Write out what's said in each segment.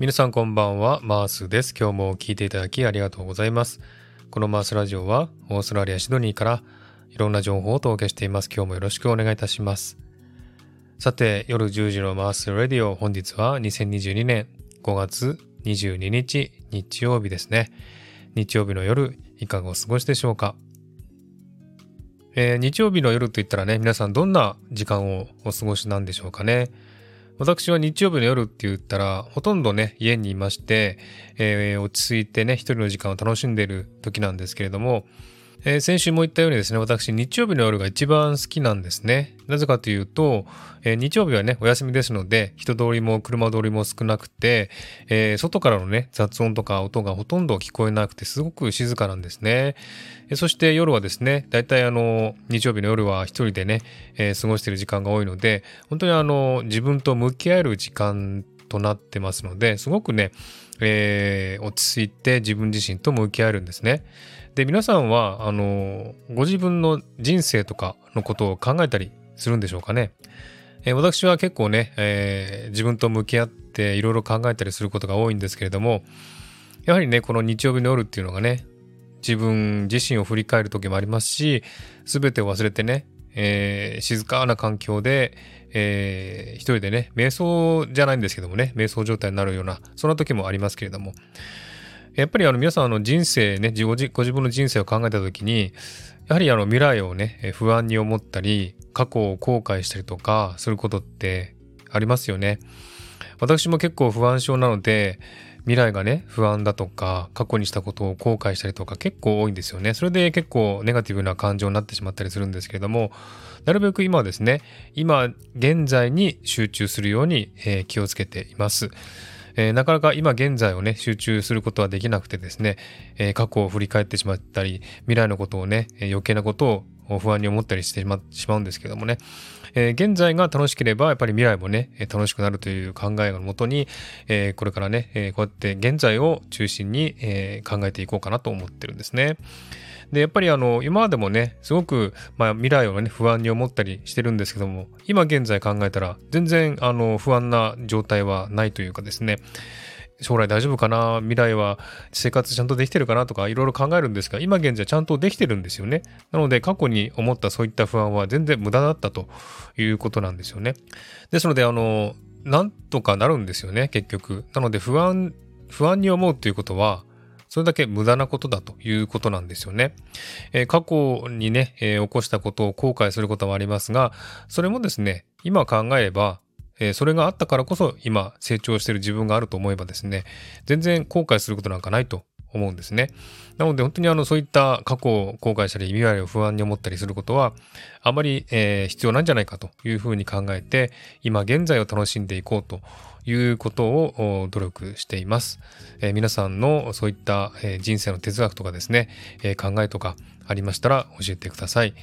皆さんこんばんは、マースです。今日も聞いていただきありがとうございます。このマースラジオはオーストラリア・シドニーからいろんな情報をお届けしています。今日もよろしくお願いいたします。さて、夜10時のマースラディオ、本日は2022年5月22日日曜日ですね。日曜日の夜、いかがお過ごしでしょうか？えー、日曜日の夜といったらね、皆さんどんな時間をお過ごしなんでしょうかね。私は日曜日の夜って言ったら、ほとんどね、家にいまして、えー、落ち着いてね、一人の時間を楽しんでいる時なんですけれども、えー、先週も言ったようにですね、私、日曜日の夜が一番好きなんですね。なぜかというと、えー、日曜日はね、お休みですので、人通りも車通りも少なくて、えー、外からのね、雑音とか音がほとんど聞こえなくて、すごく静かなんですね。えそして夜はですね、だいたいあの、日曜日の夜は一人でね、え過ごしている時間が多いので、本当にあの、自分と向き合える時間となってますので、すごくね、え落ち着いて自分自身と向き合えるんですね。で、皆さんは、あの、ご自分の人生とかのことを考えたりするんでしょうかね。えー、私は結構ね、えー、自分と向き合っていろいろ考えたりすることが多いんですけれども、やはりね、この日曜日の夜っていうのがね、自分自身を振り返る時もありますし、すべてを忘れてね、えー、静かな環境で、えー、一人でね、瞑想じゃないんですけどもね、瞑想状態になるような、そんな時もありますけれども、やっぱりあの皆さんあの人生ね、ご自分の人生を考えた時に、やはりあの未来をね、不安に思ったり、過去を後悔したりとかすることってありますよね。私も結構不安症なので、未来がね、不安だとか、過去にしたことを後悔したりとか結構多いんですよね。それで結構ネガティブな感情になってしまったりするんですけれども、なるべく今はですね、今現在に集中するように、えー、気をつけています。えー、なかなか今現在をね、集中することはできなくてですね、えー、過去を振り返ってしまったり、未来のことをね、余計なことを不安に思ったりしてしまうんですけどもね、え、現在が楽しければ、やっぱり未来もね、楽しくなるという考えのもとに、え、これからね、え、こうやって現在を中心に、え考えていこうかなと思ってるんですね。で、やっぱりあの、今までもね、すごく、まあ、未来をね、不安に思ったりしてるんですけども、今現在考えたら、全然、あの、不安な状態はないというかですね、将来大丈夫かな？未来は生活ちゃんとできてるかな？とかいろいろ考えるんですが、今現在ちゃんとできてるんですよね。なので過去に思ったそういった不安は全然無駄だったということなんですよね。ですので、あの、なんとかなるんですよね、結局。なので不安、不安に思うということは、それだけ無駄なことだということなんですよね。えー、過去にね、えー、起こしたことを後悔することもありますが、それもですね、今考えれば、えー、それがあったからこそ今成長している自分があると思えばですね、全然後悔することなんかないと思うんですね。なので本当にあのそういった過去を後悔したり未来を不安に思ったりすることはあまり、えー、必要なんじゃないかというふうに考えて今現在を楽しんでいこうということを努力しています。えー、皆さんのそういった、え、人生の哲学とかですね、え、考えとかありましたら教えてください。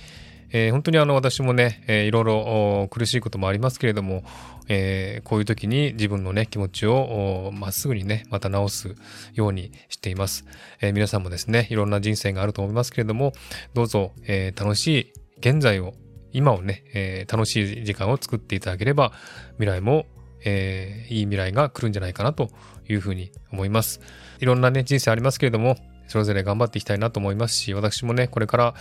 えー、本当にあの私もね、えー、いろいろ苦しいこともありますけれども、えー、こういう時に自分のね、気持ちをまっすぐにね、また直すようにしています。えー、皆さんもですね、いろんな人生があると思いますけれども、どうぞ、えー、楽しい現在を、今をね、えー、楽しい時間を作っていただければ、未来も、えー、いい未来が来るんじゃないかなというふうに思います。いろんなね、人生ありますけれども、それぞれ頑張っていきたいなと思いますし、私もね、これから、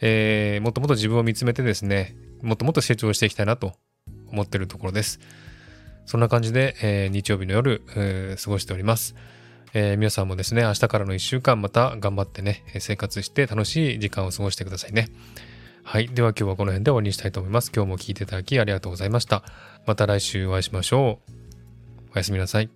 えー、もっともっと自分を見つめてですね、もっともっと成長していきたいなと思ってるところです。そんな感じで、えー、日曜日の夜、えー、過ごしております。えー、皆さんもですね、明日からの1週間また頑張ってね、生活して楽しい時間を過ごしてくださいね。はい。では今日はこの辺で終わりにしたいと思います。今日も聞いていただきありがとうございました。また来週お会いしましょう。おやすみなさい。